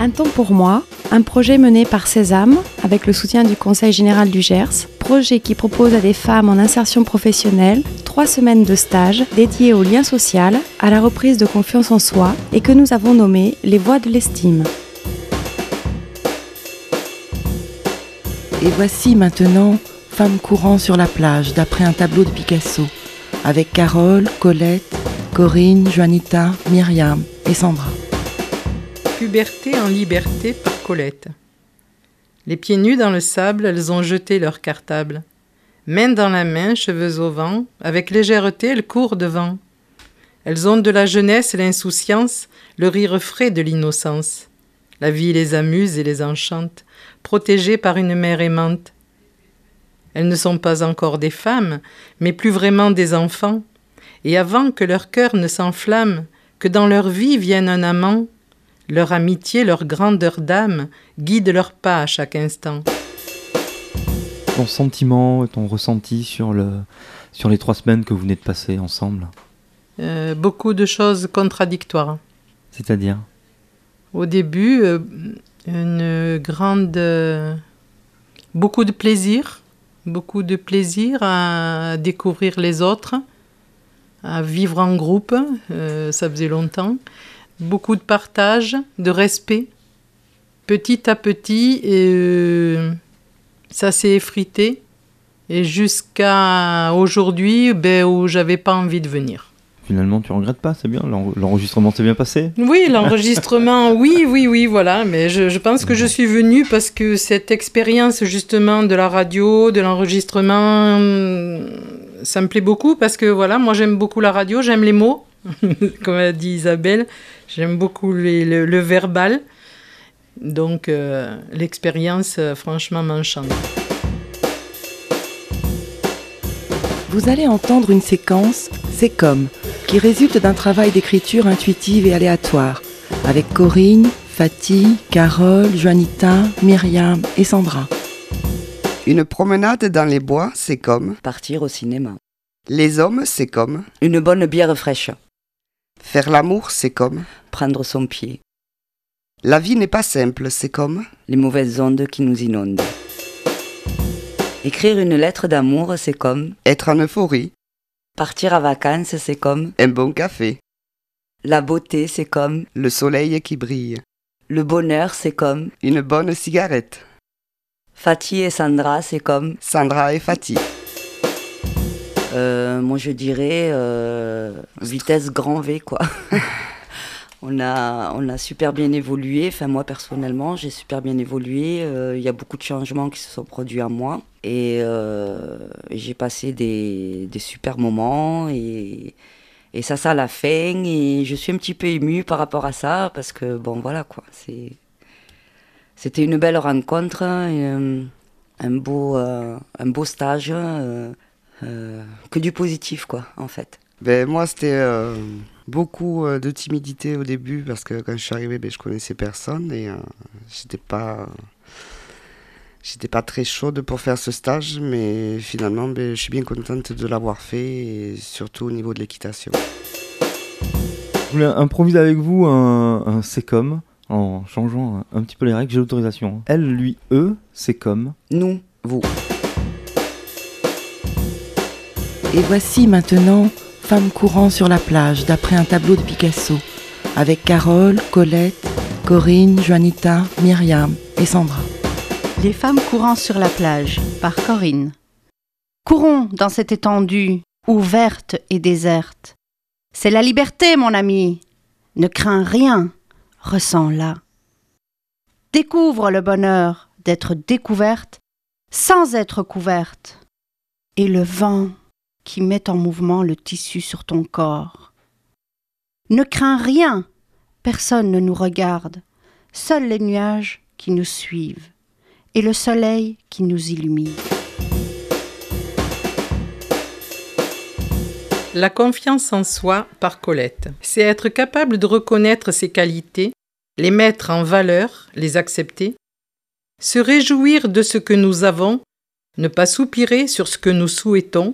Un temps pour moi, un projet mené par Sésame avec le soutien du Conseil général du Gers, projet qui propose à des femmes en insertion professionnelle trois semaines de stage dédiées au lien social, à la reprise de confiance en soi et que nous avons nommé les voies de l'estime. Et voici maintenant Femme courant sur la plage d'après un tableau de Picasso, avec Carole, Colette, Corinne, Juanita, Myriam et Sandra. Puberté en liberté par Colette. Les pieds nus dans le sable, elles ont jeté leur cartable. Main dans la main, cheveux au vent, avec légèreté, elles courent devant. Elles ont de la jeunesse l'insouciance, le rire frais de l'innocence. La vie les amuse et les enchante, protégées par une mère aimante. Elles ne sont pas encore des femmes, mais plus vraiment des enfants. Et avant que leur cœur ne s'enflamme, que dans leur vie vienne un amant, leur amitié, leur grandeur d'âme guide leurs pas à chaque instant. Ton sentiment, ton ressenti sur, le, sur les trois semaines que vous venez de passer ensemble? Euh, Beaucoup de choses contradictoires. C'est-à-dire? Au début, euh, une grande. beaucoup de plaisir, beaucoup de plaisir à découvrir les autres, à vivre en groupe, euh, ça faisait longtemps, beaucoup de partage, de respect. Petit à petit, et, euh, ça s'est effrité, et jusqu'à aujourd'hui, ben, où j'avais pas envie de venir. Finalement, tu regrettes pas, c'est bien. L'enregistrement s'est bien passé. Oui, l'enregistrement, oui, oui, oui, voilà. Mais je, je, pense que je suis venue parce que cette expérience justement de la radio, de l'enregistrement, ça me plaît beaucoup parce que voilà, moi j'aime beaucoup la radio, j'aime les mots, comme a dit Isabelle, j'aime beaucoup les, le, le, verbal. Donc euh, l'expérience, euh, franchement, m'enchante. Vous allez entendre une séquence, c'est comme, qui résulte d'un travail d'écriture intuitive et aléatoire, avec Corinne, Fatih, Carole, Juanita, Myriam et Sandra. Une promenade dans les bois, c'est comme partir au cinéma. Les hommes, c'est comme une bonne bière fraîche. Faire l'amour, c'est comme prendre son pied. La vie n'est pas simple, c'est comme les mauvaises ondes qui nous inondent. Écrire une lettre d'amour, c'est comme être en euphorie. Partir à vacances, c'est comme un bon café. La beauté, c'est comme le soleil qui brille. Le bonheur, c'est comme une bonne cigarette. Fatih et Sandra, c'est comme Sandra et Fatih. Euh, moi, je dirais euh, vitesse grand V, quoi. on, a, on a super bien évolué. Enfin, moi, personnellement, j'ai super bien évolué. Il y a beaucoup de changements qui se sont produits en moi. Et euh, j'ai passé des, des, super moments. Et, et ça, ça la fin. Et je suis un petit peu émue par rapport à ça. Parce que, bon, voilà, quoi. C'était une belle rencontre. Un, un, beau, euh, un beau stage. Euh, que du positif, quoi, en fait. Ben, moi, c'était euh, beaucoup euh, de timidité au début parce que quand je suis arrivé, ben, je connaissais personne et euh, j'étais pas, j'étais pas très chaude pour faire ce stage, mais finalement, ben, je suis bien contente de l'avoir fait et surtout au niveau de l'équitation. Je voulais improviser avec vous un, un c'est comme en changeant un, un petit peu les règles. J'ai l'autorisation. Elle, lui, eux, c'est comme. Nous, vous. Et voici maintenant Femme courant sur la plage d'après un tableau de Picasso, avec Carole, Colette, Corinne, Juanita, Myriam et Sandra. Les femmes courant sur la plage par Corinne. Courons dans cette étendue, ouverte et déserte. C'est la liberté, mon ami. Ne crains rien, ressens-la. Découvre le bonheur d'être découverte sans être couverte. Et le vent qui met en mouvement le tissu sur ton corps. Ne crains rien, personne ne nous regarde, seuls les nuages qui nous suivent et le soleil qui nous illumine. La confiance en soi par Colette, c'est être capable de reconnaître ses qualités, les mettre en valeur, les accepter, se réjouir de ce que nous avons, ne pas soupirer sur ce que nous souhaitons,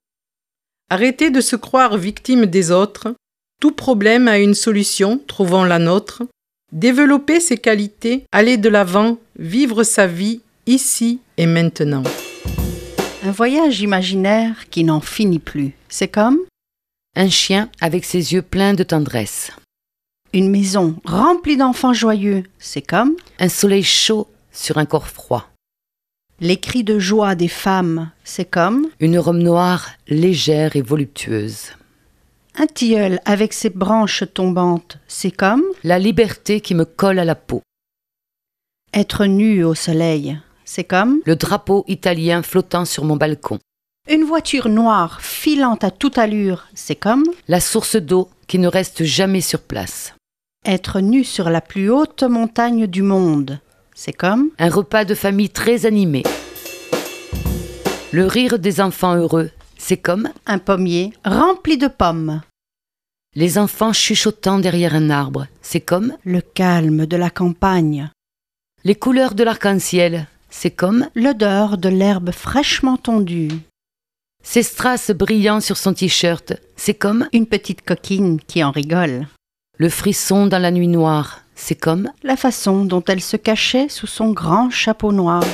Arrêtez de se croire victime des autres. Tout problème a une solution, trouvons la nôtre. Développer ses qualités, aller de l'avant, vivre sa vie ici et maintenant. Un voyage imaginaire qui n'en finit plus. C'est comme Un chien avec ses yeux pleins de tendresse. une maison remplie d'enfants joyeux. C'est comme Un soleil chaud sur un corps froid. Les cris de joie des femmes. C'est comme Une robe noire légère et voluptueuse. un tilleul avec ses branches tombantes. C'est comme La liberté qui me colle à la peau. être nu au soleil. C'est comme Le drapeau italien flottant sur mon balcon. une voiture noire filant à toute allure. C'est comme La source d'eau qui ne reste jamais sur place. être nu sur la plus haute montagne du monde. C'est comme Un repas de famille très animé. Le rire des enfants heureux, c'est comme un pommier rempli de pommes. les enfants chuchotant derrière un arbre, c'est comme Le calme de la campagne. les couleurs de l'arc-en-ciel, c'est comme L'odeur de l'herbe fraîchement tondue. ces strass brillants sur son t-shirt, c'est comme Une petite coquine qui en rigole. le frisson dans la nuit noire, c'est comme La façon dont elle se cachait sous son grand chapeau noir.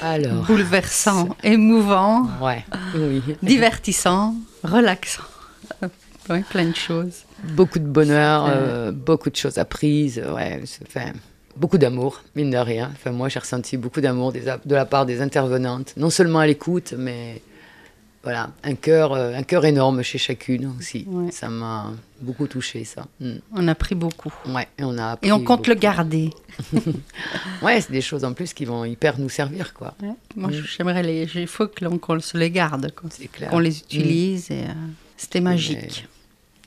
alors. Bouleversant, émouvant, Ouais, oui. divertissant, relaxant. Oui, plein de choses. Beaucoup de bonheur, Euh. beaucoup de choses apprises, ouais, enfin, beaucoup d'amour, mine de rien. Enfin, moi, j'ai ressenti beaucoup d'amour de la part des intervenantes, non seulement à l'écoute, mais voilà, un cœur, euh, un cœur énorme chez chacune aussi. Ouais. Ça m'a beaucoup touché, ça. Mm. On a pris beaucoup. Ouais, et on a appris Et on compte le garder. Ouais, c'est des choses en plus qui vont hyper nous servir, quoi. Moi, Mm. j'aimerais les. Il faut que l'on qu'on se les garde, quoi. C'est clair. qu'on les utilise. Et, euh, C'était magique.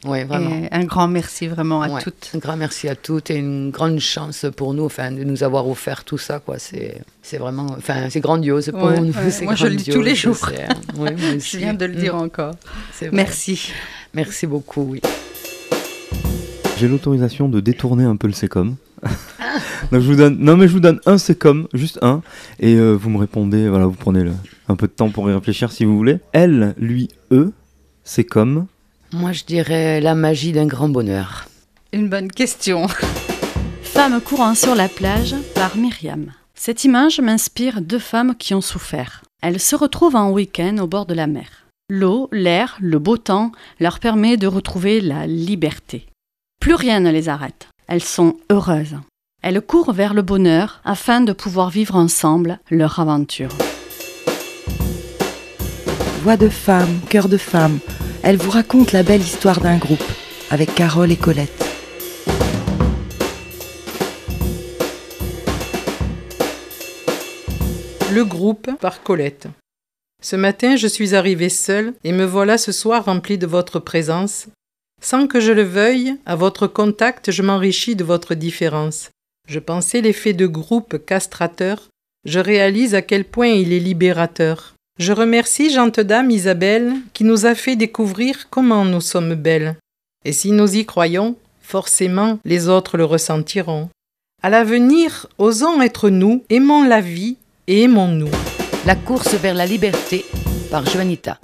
Ouais, vraiment. Et un grand merci vraiment à Ouais. toutes. Un grand merci à toutes et une grande chance pour nous, enfin, de nous avoir offert tout ça, quoi. C'est, c'est vraiment, enfin, c'est grandiose pour Ouais, nous. ouais. c'est Moi, je le dis tous grandiose, les jours. ouais, moi Je viens de le dire Mm, encore. c'est vrai. Merci. Merci beaucoup, oui. J'ai l'autorisation de détourner un peu le sécom. Donc je vous donne, non mais je vous donne un sécom, juste un, et euh, vous me répondez, voilà, vous prenez le- un peu de temps pour y réfléchir si vous voulez. Elle, lui, eux, comme Moi, je dirais la magie d'un grand bonheur. Une bonne question. Femmes courant sur la plage par Myriam. Cette image m'inspire deux femmes qui ont souffert. Elles se retrouvent en week-end au bord de la mer. L'eau, l'air, le beau temps leur permet de retrouver la liberté. Plus rien ne les arrête. Elles sont heureuses. Elles courent vers le bonheur afin de pouvoir vivre ensemble leur aventure. Voix de femme, cœur de femme, elle vous raconte la belle histoire d'un groupe, avec Carole et Colette. Le groupe par Colette. Ce matin, je suis arrivée seule et me voilà ce soir remplie de votre présence. Sans que je le veuille, à votre contact, je m'enrichis de votre différence. Je pensais l'effet de groupe castrateur. Je réalise à quel point il est libérateur. Je remercie Gente Dame Isabelle qui nous a fait découvrir comment nous sommes belles. Et si nous y croyons, forcément les autres le ressentiront. À l'avenir, osons être nous, aimons la vie et aimons-nous. La course vers la liberté par Joanita.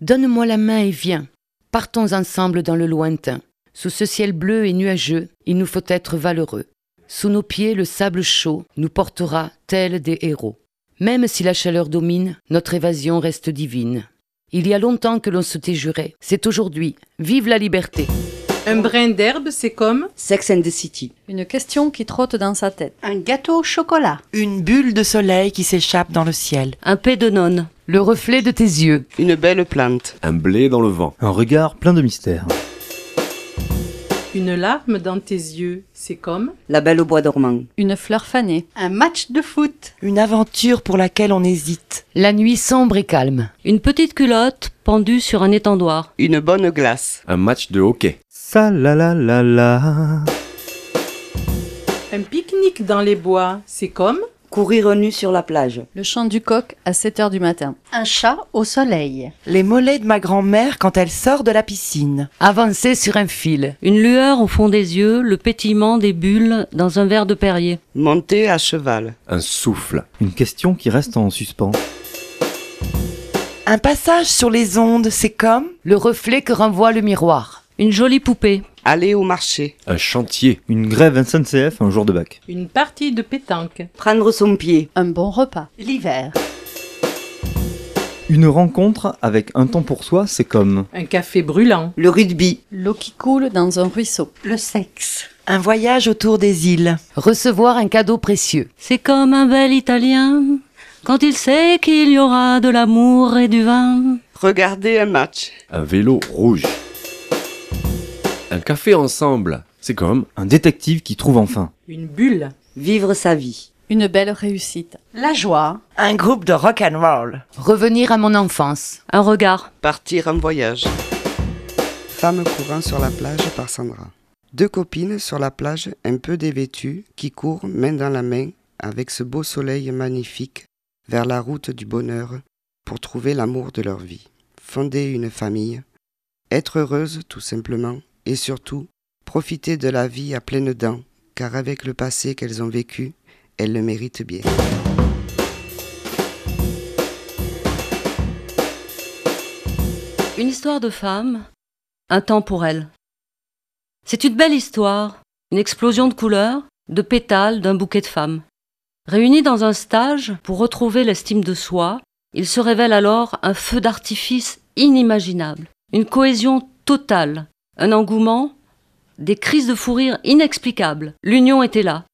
Donne-moi la main et viens. Partons ensemble dans le lointain. Sous ce ciel bleu et nuageux, il nous faut être valeureux. Sous nos pieds, le sable chaud nous portera tels des héros. Même si la chaleur domine, notre évasion reste divine. Il y a longtemps que l'on s'était juré. C'est aujourd'hui. Vive la liberté. Un brin d'herbe, c'est comme Sex and the City. Une question qui trotte dans sa tête. Un gâteau au chocolat. Une bulle de soleil qui s'échappe dans le ciel. Un paix de nonne. Le reflet de tes yeux. Une belle plante. Un blé dans le vent. un regard plein de mystère. Une larme dans tes yeux, c'est comme La belle au bois dormant. Une fleur fanée. Un match de foot. Une aventure pour laquelle on hésite. La nuit sombre et calme. Une petite culotte pendue sur un étendoir. Une bonne glace. Un match de hockey. Ça la la la la. un pique-nique dans les bois, c'est comme Courir nu sur la plage. Le chant du coq à 7 heures du matin. Un chat au soleil. Les mollets de ma grand-mère quand elle sort de la piscine. Avancer sur un fil. Une lueur au fond des yeux, le pétillement des bulles dans un verre de Perrier. Monter à cheval. Un souffle. Une question qui reste en suspens. Un passage sur les ondes, c'est comme Le reflet que renvoie le miroir. Une jolie poupée. Aller au marché. Un chantier. Une grève SNCF un jour de bac. Une partie de pétanque. Prendre son pied. Un bon repas. L'hiver. Une rencontre avec un temps pour soi, c'est comme Un café brûlant. Le rugby. L'eau qui coule dans un ruisseau. Le sexe. Un voyage autour des îles. Recevoir un cadeau précieux. C'est comme un bel Italien quand il sait qu'il y aura de l'amour et du vin. Regarder un match. Un vélo rouge. Un café ensemble. C'est comme un détective qui trouve enfin. Une bulle. Vivre sa vie. Une belle réussite. La joie. Un groupe de rock and roll. Revenir à mon enfance. Un regard. Partir en voyage. Femme courant sur la plage par Sandra. Deux copines sur la plage un peu dévêtues qui courent main dans la main avec ce beau soleil magnifique vers la route du bonheur pour trouver l'amour de leur vie, fonder une famille, être heureuses tout simplement et surtout profiter de la vie à pleines dents car avec le passé qu'elles ont vécu, elles le méritent bien. Une histoire de femme, un temps pour elle. C'est une belle histoire, une explosion de couleurs, de pétales d'un bouquet de femmes. Réunies dans un stage pour retrouver l'estime de soi, il se révèle alors un feu d'artifice inimaginable, une cohésion totale, un engouement, des crises de fou rire inexplicables. L'union était là,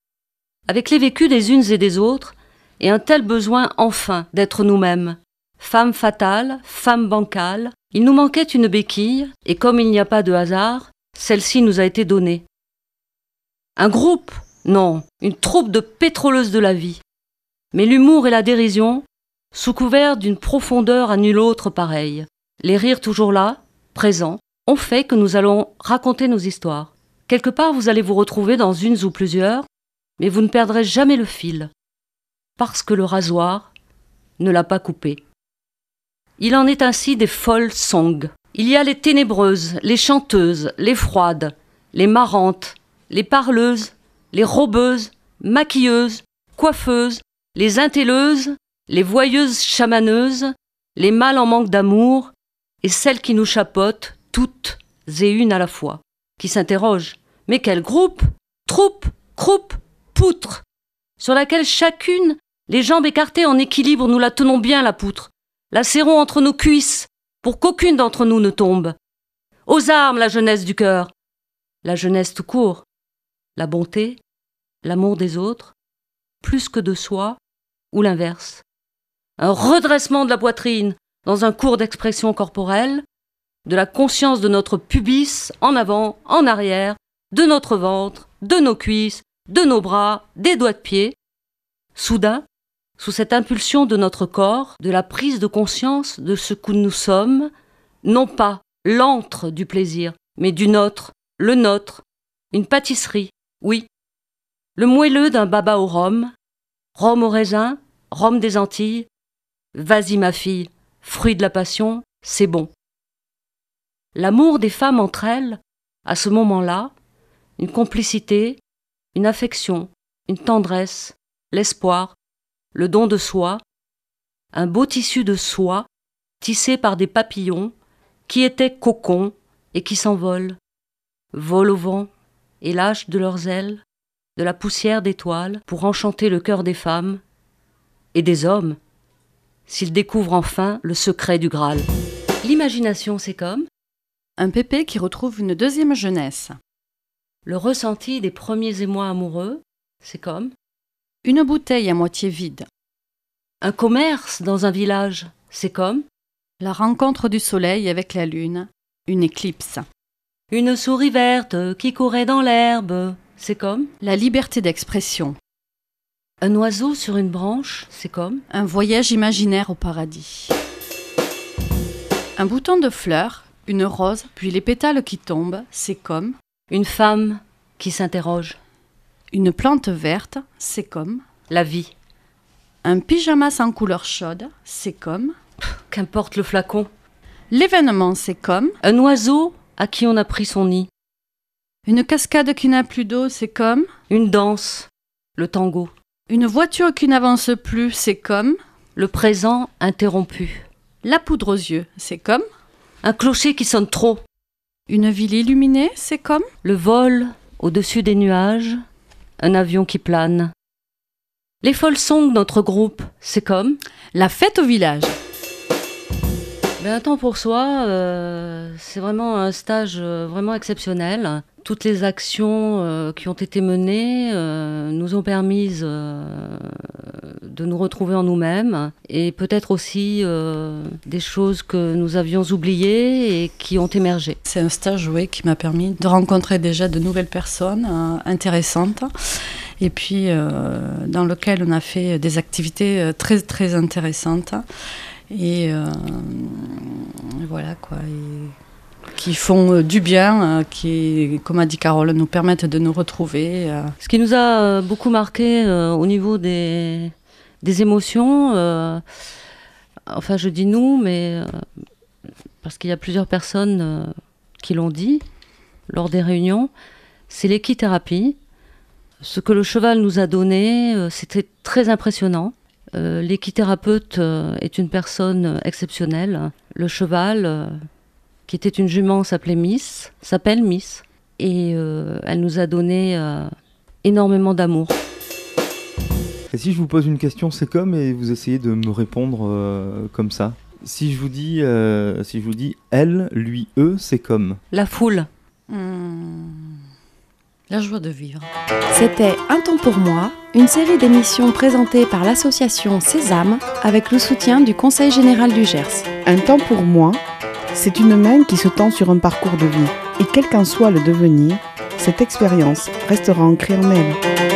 avec les vécus des unes et des autres, et un tel besoin enfin d'être nous-mêmes. Femme fatale, femme bancale, il nous manquait une béquille, et comme il n'y a pas de hasard, celle-ci nous a été donnée. Un groupe Non, une troupe de pétroleuses de la vie. Mais l'humour et la dérision, sous couvert d'une profondeur à nulle autre pareille, les rires toujours là, présents, ont fait que nous allons raconter nos histoires. Quelque part vous allez vous retrouver dans une ou plusieurs, mais vous ne perdrez jamais le fil, parce que le rasoir ne l'a pas coupé. Il en est ainsi des folles songs. Il y a les ténébreuses, les chanteuses, les froides, les marrantes, les parleuses, les robeuses, maquilleuses, coiffeuses, les intelleuses, les voyeuses chamaneuses, les mâles en manque d'amour, et celles qui nous chapotent, toutes et une à la fois, qui s'interrogent. Mais quel groupe Troupe Croupe Poutre Sur laquelle chacune, les jambes écartées en équilibre, nous la tenons bien, la poutre. La serrons entre nos cuisses, pour qu'aucune d'entre nous ne tombe. Aux armes, la jeunesse du cœur La jeunesse tout court. La bonté, l'amour des autres, plus que de soi, ou l'inverse. Un redressement de la poitrine dans un cours d'expression corporelle, de la conscience de notre pubis en avant, en arrière, de notre ventre, de nos cuisses, de nos bras, des doigts de pied. Soudain, sous cette impulsion de notre corps, de la prise de conscience de ce que nous sommes, non pas l'antre du plaisir, mais du nôtre, le nôtre, une pâtisserie, oui. Le moelleux d'un baba au rhum, rhum au raisin, rhum des Antilles. Vas-y ma fille, fruit de la passion, c'est bon. L'amour des femmes entre elles, à ce moment-là, une complicité, une affection, une tendresse, l'espoir, le don de soi, un beau tissu de soie tissé par des papillons qui étaient cocons et qui s'envolent, volent au vent et lâchent de leurs ailes de la poussière d'étoiles pour enchanter le cœur des femmes et des hommes s'ils découvrent enfin le secret du Graal. L'imagination, c'est comme Un pépé qui retrouve une deuxième jeunesse. le ressenti des premiers émois amoureux, c'est comme? Une bouteille à moitié vide. un commerce dans un village, c'est comme? La rencontre du soleil avec la lune. Une éclipse. une souris verte qui courait dans l'herbe, c'est comme? La liberté d'expression. un oiseau sur une branche, c'est comme? Un voyage imaginaire au paradis. Un bouton de fleurs, une rose, puis les pétales qui tombent, c'est comme. Une femme qui s'interroge, une plante verte, c'est comme. La vie, un pyjama sans couleur chaude, c'est comme. Qu'importe le flacon, l'événement, c'est comme. Un oiseau à qui on a pris son nid, une cascade qui n'a plus d'eau, c'est comme. Une danse, le tango, une voiture qui n'avance plus, c'est comme. Le présent interrompu, la poudre aux yeux, c'est comme un clocher qui sonne trop, Une ville illuminée, c'est comme? Le vol au-dessus des nuages, un avion qui plane. Les folles songs de notre groupe, c'est comme? La fête au village. Ben, un temps pour soi, euh, c'est vraiment un stage euh, vraiment exceptionnel. Toutes les actions euh, qui ont été menées nous ont permis de nous retrouver en nous-mêmes et peut-être aussi des choses que nous avions oubliées et qui ont émergé. C'est un stage oui, qui m'a permis de rencontrer déjà de nouvelles personnes intéressantes et puis dans lequel on a fait des activités très très intéressantes et euh, voilà quoi qui font euh, du bien, euh, qui, comme a dit Carole, nous permettent de nous retrouver. Ce qui nous a beaucoup marqué au niveau des, des émotions, enfin je dis nous, mais parce qu'il y a plusieurs personnes qui l'ont dit lors des réunions, c'est l'équithérapie. Ce que le cheval nous a donné, c'était très impressionnant. Euh, L'équithérapeute euh, est une personne exceptionnelle. Le cheval, euh, qui était une jument, s'appelait Miss, s'appelle Miss. Et euh, elle nous a donné euh, énormément d'amour. Et si je vous pose une question, c'est comme et vous essayez de me répondre euh, comme ça. Si je vous dis, euh, si je vous dis, elle, lui, eux, c'est comme. La foule. Hmm. La joie de vivre. C'était Un temps pour moi, une série d'émissions présentées par l'association Sésame avec le soutien du Conseil général du Gers. Un temps pour moi, c'est une main qui se tend sur un parcours de vie. Et quel qu'en soit le devenir, cette expérience restera ancrée en elle.